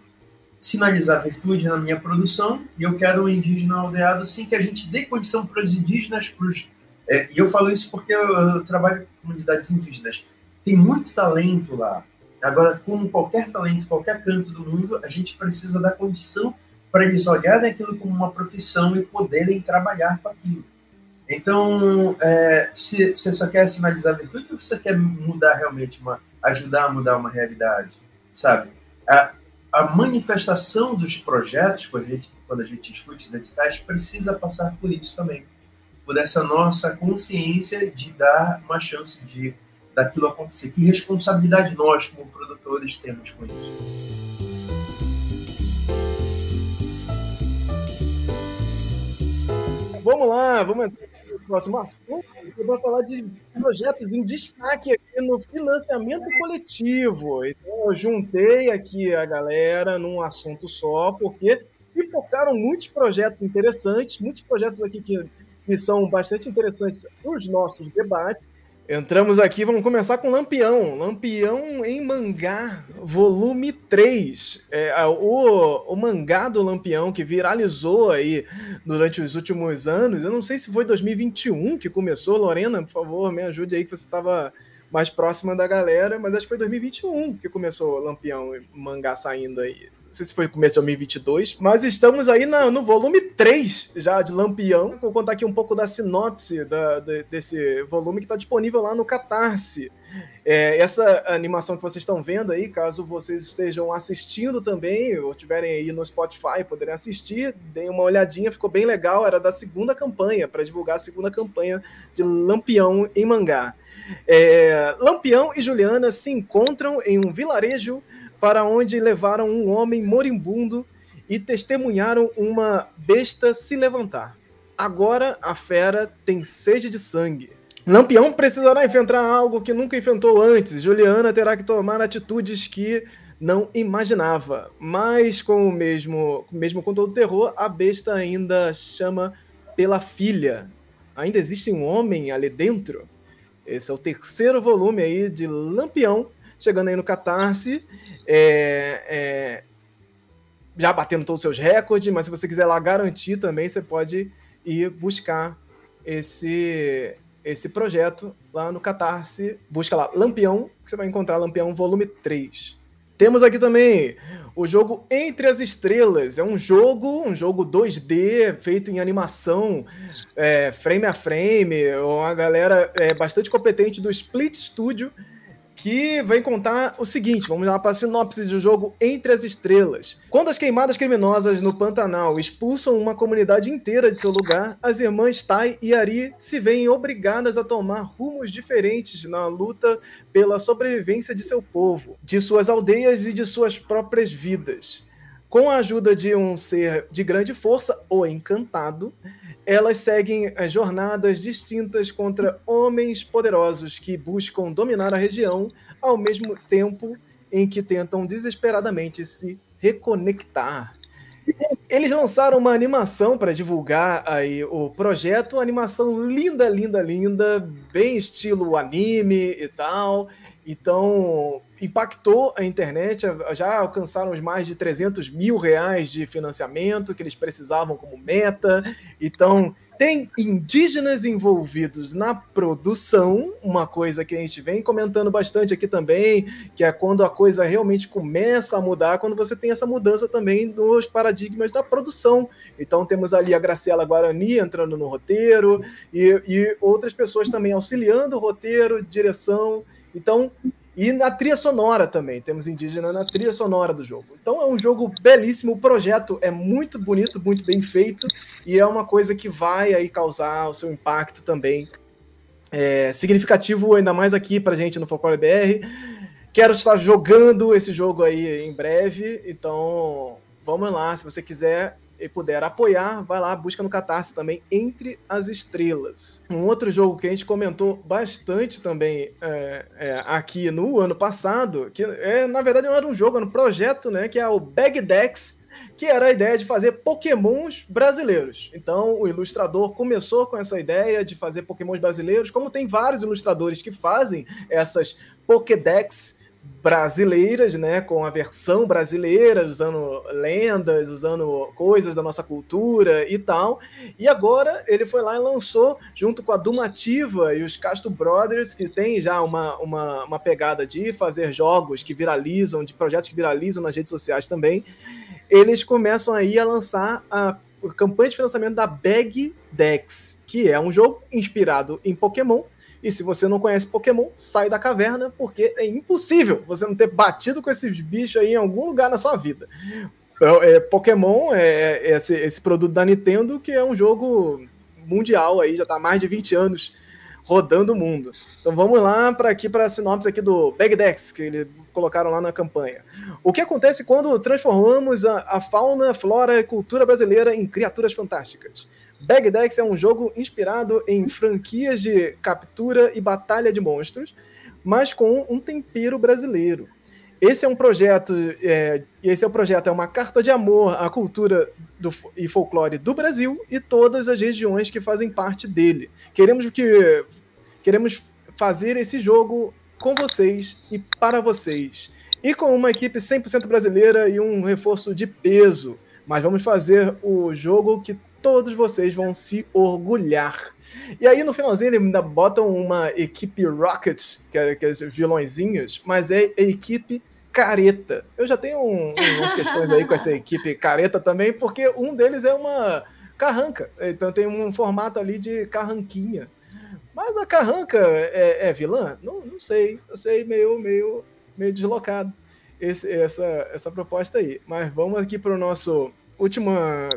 sinalizar virtude na minha produção e eu quero um indígena aldeado sem que a gente dê condição para os indígenas, para os é, e eu falo isso porque eu, eu, trabalho com comunidades indígenas. Tem muito talento lá. Agora, como qualquer talento, qualquer canto do mundo, a gente precisa dar condição para eles olharem aquilo como uma profissão e poderem trabalhar com aquilo. Então, é, se você só quer sinalizar virtude ou você quer mudar realmente, uma, ajudar a mudar uma realidade, sabe? A, a manifestação dos projetos, quando a, gente, quando a gente os editais, precisa passar por isso também. Por essa nossa consciência de dar uma chance de daquilo acontecer. Que responsabilidade nós, como produtores, temos com isso? Vamos lá, vamos entrar no próximo assunto. Eu vou falar de projetos em destaque aqui no financiamento coletivo. Então, eu juntei aqui a galera num assunto só, porque pipocaram muitos projetos interessantes, muitos projetos aqui que, que são bastante interessantes nos nossos debates. Entramos aqui, vamos começar com Lampião. Lampião em mangá, volume 3. É, o, o mangá do Lampião que viralizou aí durante os últimos anos. Eu não sei se foi 2021 que começou. Lorena, por favor, me ajude aí que você estava mais próxima da galera, mas acho que foi 2021 que começou o Lampião mangá saindo aí não sei se foi começo de 2022, mas estamos aí na, no volume 3 já de Lampião. Vou contar aqui um pouco da sinopse da, de, desse volume que está disponível lá no Catarse. É, essa animação que vocês estão vendo aí, caso vocês estejam assistindo também, ou tiverem aí no Spotify, poderem assistir, deem uma olhadinha, ficou bem legal. Era da segunda campanha, para divulgar a segunda campanha de Lampião em mangá. É, Lampião e Juliana se encontram em um vilarejo para onde levaram um homem moribundo e testemunharam uma besta se levantar. Agora a fera tem sede de sangue. Lampião precisará enfrentar algo que nunca enfrentou antes. Juliana terá que tomar atitudes que não imaginava. Mas com o mesmo, mesmo com todo o terror, a besta ainda chama pela filha. Ainda existe um homem ali dentro? Esse é o terceiro volume aí de Lampião, chegando aí no Catarse é, é, já batendo todos os seus recordes, mas se você quiser lá garantir também, você pode ir buscar esse, esse projeto lá no Catarse. Busca lá Lampião, que você vai encontrar Lampião Volume 3. Temos aqui também o jogo Entre as Estrelas. É um jogo, um jogo 2D feito em animação, é, frame a frame. Uma galera é, bastante competente do Split Studio que vem contar o seguinte: vamos lá para a sinopse do jogo Entre as Estrelas. Quando as queimadas criminosas no Pantanal expulsam uma comunidade inteira de seu lugar, as irmãs Tai e Ari se veem obrigadas a tomar rumos diferentes na luta pela sobrevivência de seu povo, de suas aldeias e de suas próprias vidas. Com a ajuda de um ser de grande força, o Encantado, elas seguem as jornadas distintas contra homens poderosos que buscam dominar a região, ao mesmo tempo em que tentam desesperadamente se reconectar. Eles lançaram uma animação para divulgar aí o projeto, uma animação linda, linda, linda, bem estilo anime e tal. Então, impactou a internet, já alcançaram os mais de 300 mil reais de financiamento que eles precisavam como meta. Então, tem indígenas envolvidos na produção, uma coisa que a gente vem comentando bastante aqui também, que é quando a coisa realmente começa a mudar, quando você tem essa mudança também nos paradigmas da produção. Então temos ali a Graciela Guarani entrando no roteiro e, e outras pessoas também auxiliando o roteiro, direção Então, e na trilha sonora também, temos indígena na trilha sonora do jogo. Então é um jogo belíssimo, o projeto é muito bonito, muito bem feito, e é uma coisa que vai aí causar o seu impacto também é, significativo, ainda mais aqui pra gente no Folclore BR. Quero estar jogando esse jogo aí em breve, então vamos lá, se você quiser e puder apoiar, vai lá, busca no Catarse também Entre as Estrelas. Um outro jogo que a gente comentou bastante também é, é, aqui no ano passado, que é, na verdade não era um jogo, era um projeto, né? Que é o Bag Decks, que era a ideia de fazer pokémons brasileiros. Então, o ilustrador começou com essa ideia de fazer pokémons brasileiros, como tem vários ilustradores que fazem essas Pokédex brasileiras, né, com a versão brasileira, usando lendas, usando coisas da nossa cultura e tal. E agora ele foi lá e lançou, junto com a Dumativa e os Castro Brothers, que tem já uma, uma, uma pegada de fazer jogos que viralizam, de projetos que viralizam nas redes sociais também, eles começam aí a lançar a campanha de financiamento da Bag Dex, que é um jogo inspirado em Pokémon, e se você não conhece Pokémon, sai da caverna, porque é impossível você não ter batido com esses bichos aí em algum lugar na sua vida. É, é, Pokémon é, é esse, esse produto da Nintendo que é um jogo mundial aí, já está há mais de 20 anos rodando o mundo. Então vamos lá para aqui para a sinopse aqui do Bagdex, que eles colocaram lá na campanha. O que acontece quando transformamos a, a fauna, flora e cultura brasileira em criaturas fantásticas? Bagdex é um jogo inspirado em franquias de captura e batalha de monstros, mas com um tempero brasileiro. Esse é um projeto, é, esse é um projeto, é uma carta de amor à cultura do, e folclore do Brasil e todas as regiões que fazem parte dele. Queremos que queremos fazer esse jogo com vocês e para vocês. E com uma equipe 100% brasileira e um reforço de peso. Mas vamos fazer o jogo que todos vocês vão se orgulhar. E aí no finalzinho eles ainda botam uma equipe Rocket, que é, que é vilõezinhos, mas é a equipe careta. Eu já tenho um, umas questões aí com essa equipe careta também, porque um deles é uma carranca. Então tem um formato ali de carranquinha. Mas a carranca é, é vilã? Não, não sei. Eu sei meio, meio, meio deslocado esse, essa, essa proposta aí. Mas vamos aqui para o nosso última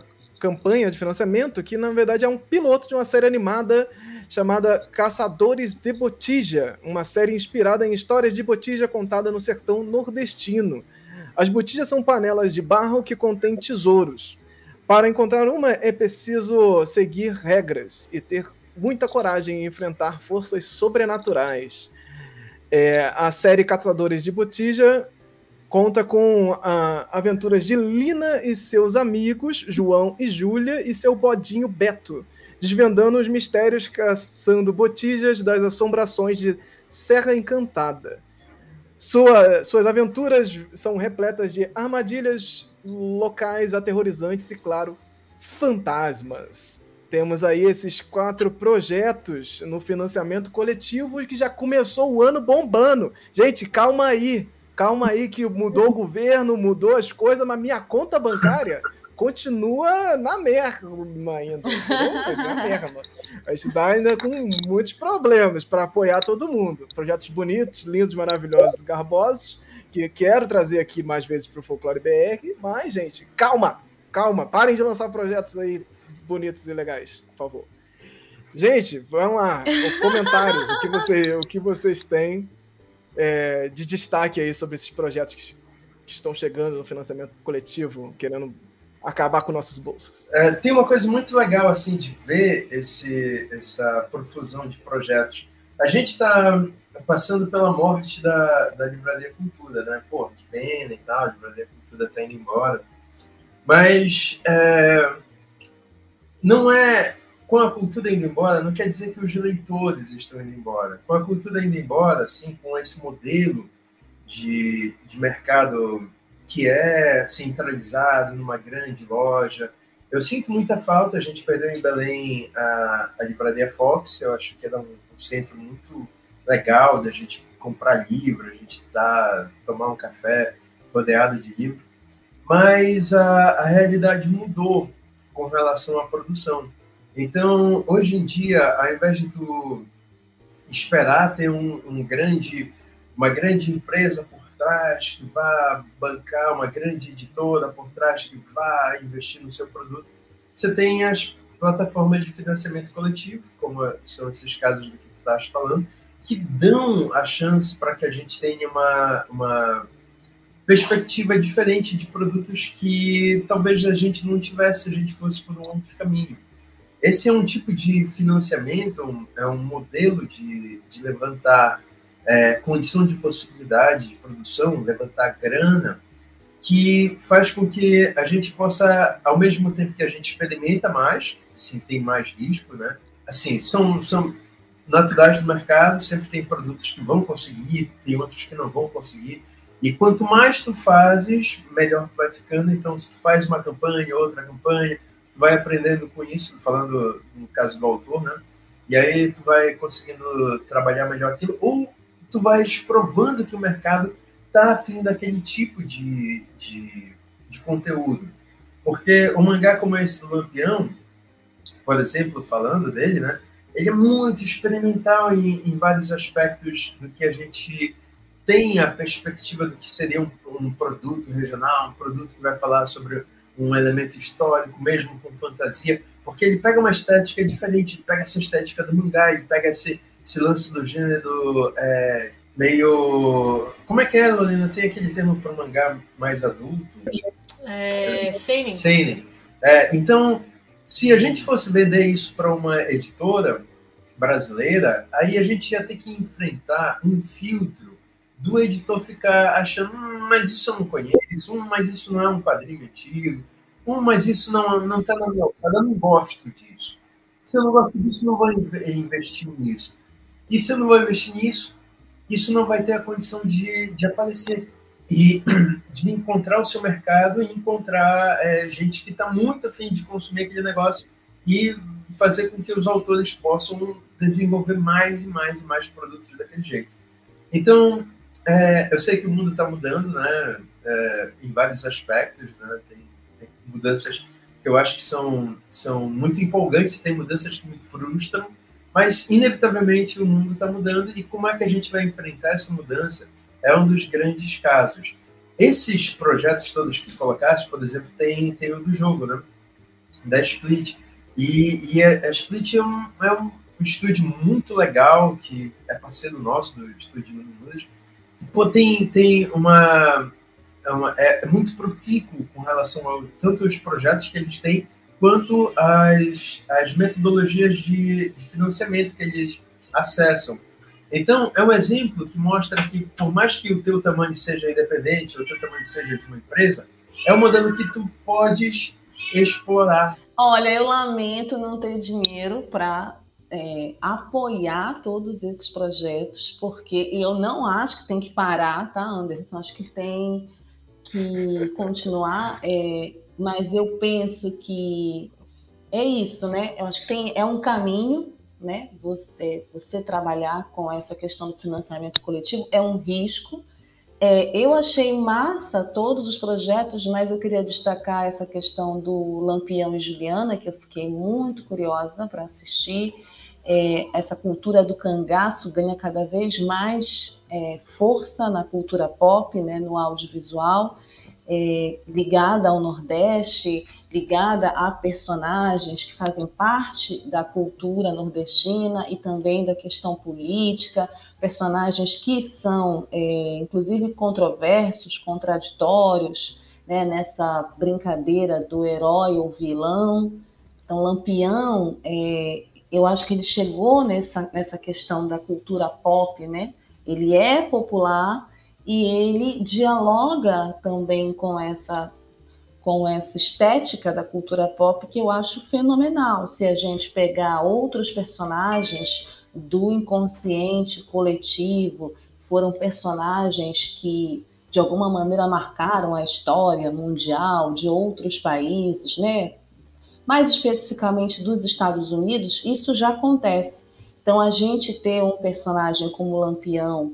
campanha de financiamento, que na verdade é um piloto de uma série animada chamada Caçadores de Botija, uma série inspirada em histórias de botija contada no sertão nordestino. As botijas são panelas de barro que contêm tesouros. Para encontrar uma é preciso seguir regras e ter muita coragem em enfrentar forças sobrenaturais. É, a série Caçadores de Botija conta com ah, aventuras de Lina e seus amigos, João e Júlia, e seu bodinho Beto, desvendando os mistérios caçando botijas das assombrações de Serra Encantada. Sua, suas aventuras são repletas de armadilhas locais aterrorizantes e, claro, fantasmas. Temos aí esses quatro projetos no financiamento coletivo que já começou o ano bombando. Gente, calma aí calma aí que mudou o governo, mudou as coisas, mas minha conta bancária continua na merda ainda. na merda. A gente está ainda com muitos problemas para apoiar todo mundo. Projetos bonitos, lindos, maravilhosos, garbosos, que quero trazer aqui mais vezes para o Folclore BR, mas, gente, calma, calma, parem de lançar projetos aí bonitos e legais, por favor. Gente, vamos lá, comentários, o que, você, o que vocês têm é, de destaque aí sobre esses projetos que, que, estão chegando no financiamento coletivo, querendo acabar com nossos bolsos? É, tem uma coisa muito legal assim de ver esse, essa profusão de projetos. A gente está passando pela morte da, da Livraria Cultura, né? Pô, que pena e tal, a Livraria Cultura está indo embora. Mas é, não é com a cultura indo embora, não quer dizer que os leitores estão indo embora. Com a cultura indo embora, assim, com esse modelo de, de mercado que é centralizado numa grande loja, eu sinto muita falta. A gente perdeu em Belém a, a livraria Fox, eu acho que era um, um centro muito legal da gente comprar livro, a gente dar, tomar um café rodeado de livro. Mas a, a realidade mudou com relação à produção. Então, hoje em dia, ao invés de tu esperar ter um, um grande uma grande empresa por trás que vá bancar, uma grande editora por trás que vá investir no seu produto. Você tem as plataformas de financiamento coletivo, como são esses casos do que você está falando, que dão a chance para que a gente tenha uma, uma perspectiva diferente de produtos que talvez a gente não tivesse se a gente fosse por um outro caminho. Esse é um tipo de financiamento, é um modelo de, de levantar é, condição de possibilidade de produção, levantar grana, que faz com que a gente possa, ao mesmo tempo que a gente experimenta mais, se tem mais risco, né? Assim, são, são naturais do mercado, sempre tem produtos que vão conseguir, tem outros que não vão conseguir. E quanto mais tu fazes, melhor tu vai ficando. Então, se tu faz uma campanha, outra campanha, tu vai aprendendo com isso, falando no caso do autor, né? E aí tu vai conseguindo trabalhar melhor aquilo, ou tu vais provando que o mercado está afim daquele tipo de, de, de, conteúdo. Porque o mangá como esse do Lampião, por exemplo, falando dele, né? Ele é muito experimental em, em vários aspectos do que a gente tem a perspectiva do que seria um, um, produto regional, um produto que vai falar sobre um elemento histórico, mesmo com fantasia, porque ele pega uma estética diferente, ele pega essa estética do mangá, ele pega esse, esse lance do gênero é, meio. Como é que é, Lolina? Tem aquele termo para mangá mais adulto? É, seinen. Seinen. É, então, se a gente fosse vender isso para uma editora brasileira, aí a gente ia ter que enfrentar um filtro do editor ficar achando, hum, mas isso eu não conheço, hum, mas isso não é um quadrinho antigo, hum, mas isso não não está no meu eu não gosto disso. Se eu não gosto disso, não vou investir nisso. E se eu não vou investir nisso, isso não vai ter a condição de, de aparecer e de encontrar o seu mercado e encontrar é, gente que está muito afim de consumir aquele negócio e fazer com que os autores possam desenvolver mais e mais e mais produtos daquele jeito. Então, é, eu sei que o mundo está mudando, né, é, em vários aspectos, né, tem, mudanças que eu acho que são, são muito empolgantes, tem mudanças que me frustram, mas, inevitavelmente, o mundo está mudando e como é que a gente vai enfrentar essa mudança é um dos grandes casos. Esses projetos todos que colocaste, por exemplo, tem, tem o do jogo, né? Da Split. E, e a, Split é um, é um estúdio muito legal, que é parceiro nosso do estúdio Nunes. Pô, tem, tem uma, é uma. É muito profícuo com relação a tanto os projetos que eles têm, quanto as, as metodologias de, de financiamento que eles acessam. Então, é um exemplo que mostra que, por mais que o teu tamanho seja independente, ou o teu tamanho seja de uma empresa, é um modelo que tu podes explorar. Olha, eu lamento não ter dinheiro para é, apoiar todos esses projetos, porque eu não acho que tem que parar, tá, Anderson? Acho que tem que continuar é, mas eu penso que é isso, né? Eu acho que tem, é um caminho, né? Você, você trabalhar com essa questão do financiamento coletivo é um risco. É, eu achei massa todos os projetos, mas eu queria destacar essa questão do Lampião e Juliana, que eu fiquei muito curiosa para assistir. É, essa cultura do cangaço ganha cada vez mais é, força na cultura pop, né, no audiovisual é, ligada ao Nordeste, ligada a personagens que fazem parte da cultura nordestina e também da questão política, personagens que são, é, inclusive, controversos, contraditórios, né, nessa brincadeira do herói ou vilão. Então, Lampião, é, eu acho que ele chegou nessa, nessa questão da cultura pop, né? Ele é popular, e ele dialoga também com essa com essa estética da cultura pop que eu acho fenomenal. Se a gente pegar outros personagens do inconsciente coletivo, foram personagens que de alguma maneira marcaram a história mundial de outros países, né? Mais especificamente dos Estados Unidos, isso já acontece. Então a gente ter um personagem como Lampião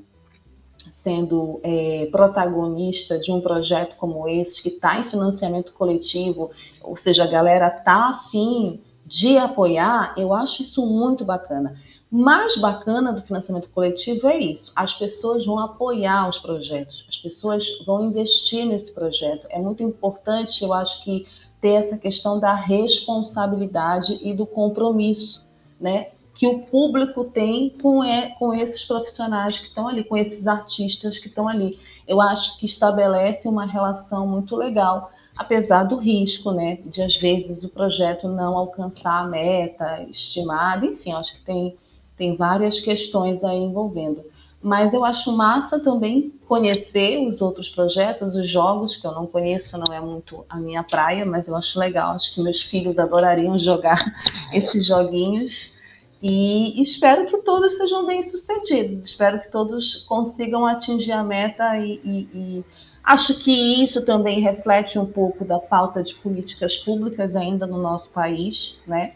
sendo é, protagonista de um projeto como esse, que está em financiamento coletivo, ou seja, a galera está afim de apoiar, eu acho isso muito bacana. mais bacana do financiamento coletivo é isso: as pessoas vão apoiar os projetos, as pessoas vão investir nesse projeto. É muito importante, eu acho que ter essa questão da responsabilidade e do compromisso, né? Que o público tem com, é, com esses profissionais que estão ali, com esses artistas que estão ali. Eu acho que estabelece uma relação muito legal, apesar do risco, né? De às vezes o projeto não alcançar a meta estimada, enfim, acho que tem, tem várias questões aí envolvendo. Mas eu acho massa também conhecer os outros projetos, os jogos, que eu não conheço, não é muito a minha praia, mas eu acho legal. Acho que meus filhos adorariam jogar esses joguinhos. E espero que todos sejam bem sucedidos. Espero que todos consigam atingir a meta e, e, e acho que isso também reflete um pouco da falta de políticas públicas ainda no nosso país, né?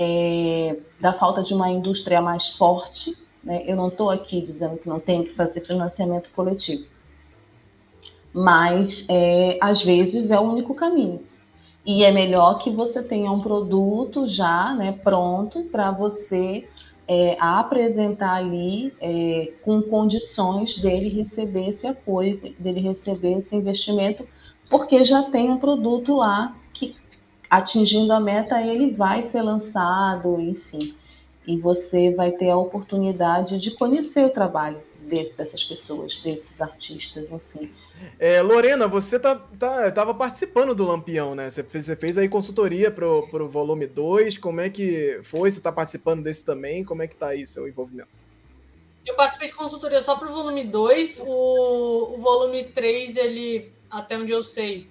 É, da falta de uma indústria mais forte né? Eu não estou aqui dizendo que não tem que fazer financiamento coletivo, mas é, às vezes é o único caminho. E é melhor que você tenha um produto já né, pronto para você é, apresentar ali é, com condições dele receber esse apoio, dele receber esse investimento, porque já tem um produto lá que, atingindo a meta, ele vai ser lançado, enfim e você vai ter a oportunidade de conhecer o trabalho desse, dessas pessoas, desses artistas, enfim. É, Lorena, você tá, tá, tava participando do Lampião, né? Você fez, você fez aí consultoria pro, pro volume 2, como é que foi? Você tá participando desse também? Como é que tá aí seu envolvimento? Eu participei de consultoria só pro volume 2, o, o volume 3, ele, até onde eu sei,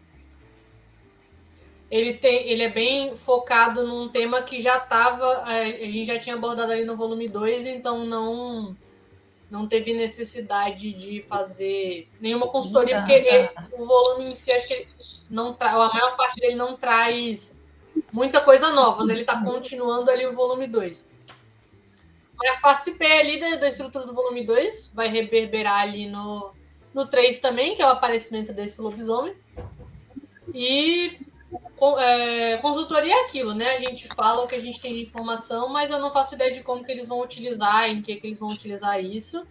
ele, tem, ele é bem focado num tema que já estava. É, a gente já tinha abordado ali no volume 2, então não não teve necessidade de fazer nenhuma consultoria, porque ele, o volume em si, acho que ele não tra... a maior parte dele não traz muita coisa nova, né? Ele está continuando ali o volume 2. Mas participei ali da, da estrutura do volume 2, vai reverberar ali no, no 3 também, que é o aparecimento desse lobisomem. E é, consultoria é aquilo, né? A gente fala o que a gente tem de informação, mas eu não faço ideia de como que eles vão utilizar, em que, que eles vão utilizar isso.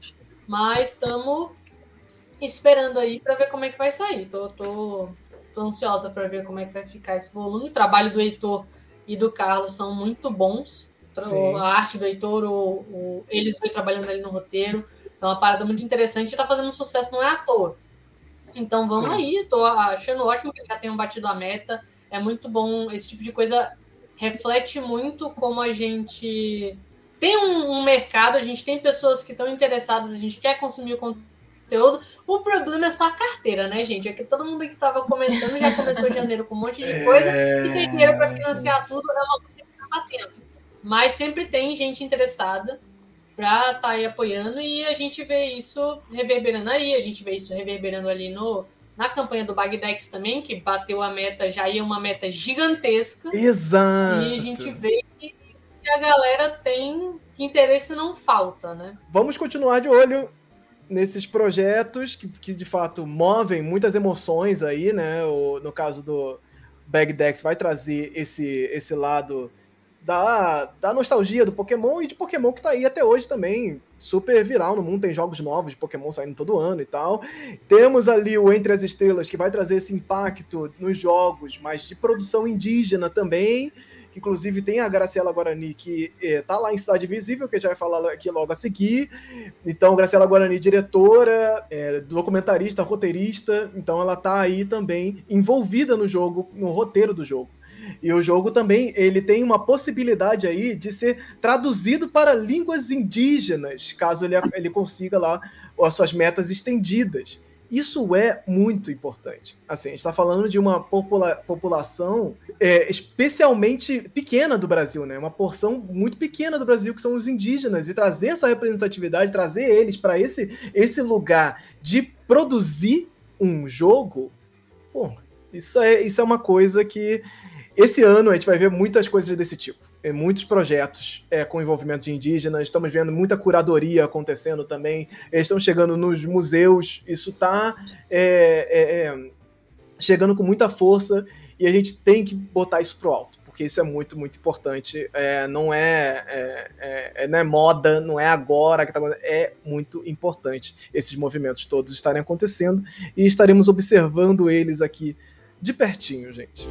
Mas estamos esperando aí para ver como é que vai sair. Tô, tô, tô ansiosa para ver como é que vai ficar esse volume. O trabalho do Heitor e do Carlos são muito bons. Sim. A arte do Heitor, o, o, eles dois trabalhando ali no roteiro. Então, é uma parada muito interessante e tá fazendo sucesso, não é à toa. Então, vamos Sim. aí. Tô achando ótimo que já tenham batido a meta é muito bom. Esse tipo de coisa reflete muito como a gente tem um, um mercado, a gente tem pessoas que estão interessadas, a gente quer consumir o conteúdo. O problema é só a carteira, né, gente? É que todo mundo que estava comentando já começou janeiro com um monte de coisa é... e tem dinheiro para financiar tudo, é uma coisa que está batendo. Mas sempre tem gente interessada para estar tá aí apoiando e a gente vê isso reverberando aí, a gente vê isso reverberando ali no na campanha do Bagdex também, que bateu a meta, já ia uma meta gigantesca. Exato. E a gente vê que a galera tem que interesse não falta, né? Vamos continuar de olho nesses projetos que, que de fato movem muitas emoções aí, né? O, no caso do Bagdex vai trazer esse, esse lado da, da nostalgia do Pokémon e de Pokémon que tá aí até hoje também, super viral no mundo, tem jogos novos de Pokémon saindo todo ano e tal. Temos ali o Entre as Estrelas, que vai trazer esse impacto nos jogos, mas de produção indígena também, inclusive tem a Graciela Guarani, que é, tá lá em Cidade Visível, que a gente vai falar aqui logo a seguir. Então, Graciela Guarani, diretora, é, documentarista, roteirista, então ela tá aí também envolvida no jogo, no roteiro do jogo. E o jogo também ele tem uma possibilidade aí de ser traduzido para línguas indígenas, caso ele, ele consiga lá as suas metas estendidas. Isso é muito importante. Assim, a gente está falando de uma popula população é, especialmente pequena do Brasil, né? Uma porção muito pequena do Brasil que são os indígenas e trazer essa representatividade, trazer eles para esse esse lugar de produzir um jogo, pô, isso é isso é uma coisa que esse ano a gente vai ver muitas coisas desse tipo. É, muitos projetos é, com envolvimento de indígenas, estamos vendo muita curadoria acontecendo também, eles estão chegando nos museus, isso está é, é, é, chegando com muita força e a gente tem que botar isso pro alto porque isso é muito, muito importante. É, não é, é, é, não é moda, não é agora que está acontecendo, é muito importante esses movimentos todos estarem acontecendo e estaremos observando eles aqui de pertinho, gente.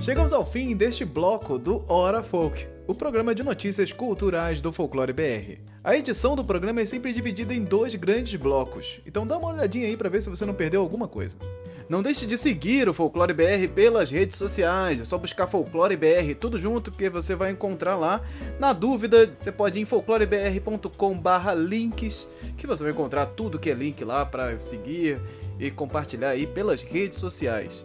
Chegamos ao fim deste bloco do Hora Folk, o programa de notícias culturais do Folclore BR. A edição do programa é sempre dividida em dois grandes blocos, então dá uma olhadinha aí para ver se você não perdeu alguma coisa. Não deixe de seguir o Folclore BR pelas redes sociais. É só buscar Folclore BR tudo junto que você vai encontrar lá. Na dúvida, você pode ir em folclorebr.com/links, que você vai encontrar tudo que é link lá para seguir e compartilhar aí pelas redes sociais.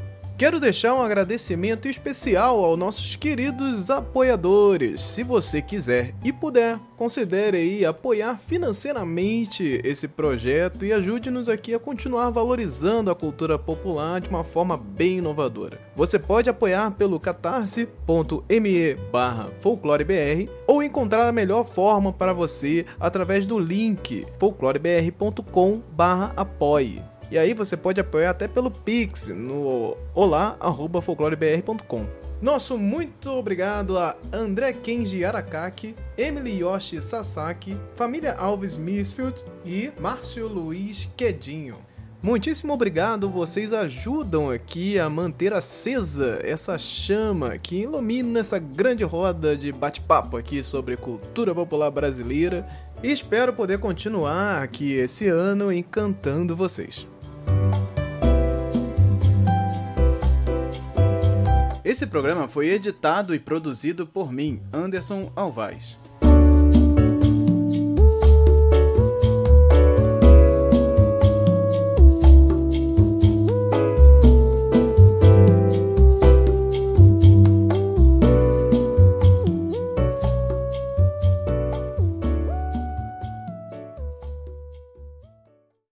Quero deixar um agradecimento especial aos nossos queridos apoiadores. Se você quiser e puder, considere aí apoiar financeiramente esse projeto e ajude-nos aqui a continuar valorizando a cultura popular de uma forma bem inovadora. Você pode apoiar pelo catarse.me barra folclorebr ou encontrar a melhor forma para você através do link folclorebr.com barra apoie. E aí você pode apoiar até pelo Pix no olá@folclorebr.com. Nosso muito obrigado a André Kenji Arakaki, Emily Yoshi Sasaki, família Alves Misfield e Márcio Luiz Quedinho. Muitíssimo obrigado, vocês ajudam aqui a manter acesa essa chama que ilumina essa grande roda de bate-papo aqui sobre cultura popular brasileira e espero poder continuar aqui esse ano encantando vocês. Esse programa foi editado e produzido por mim, Anderson Alvaz.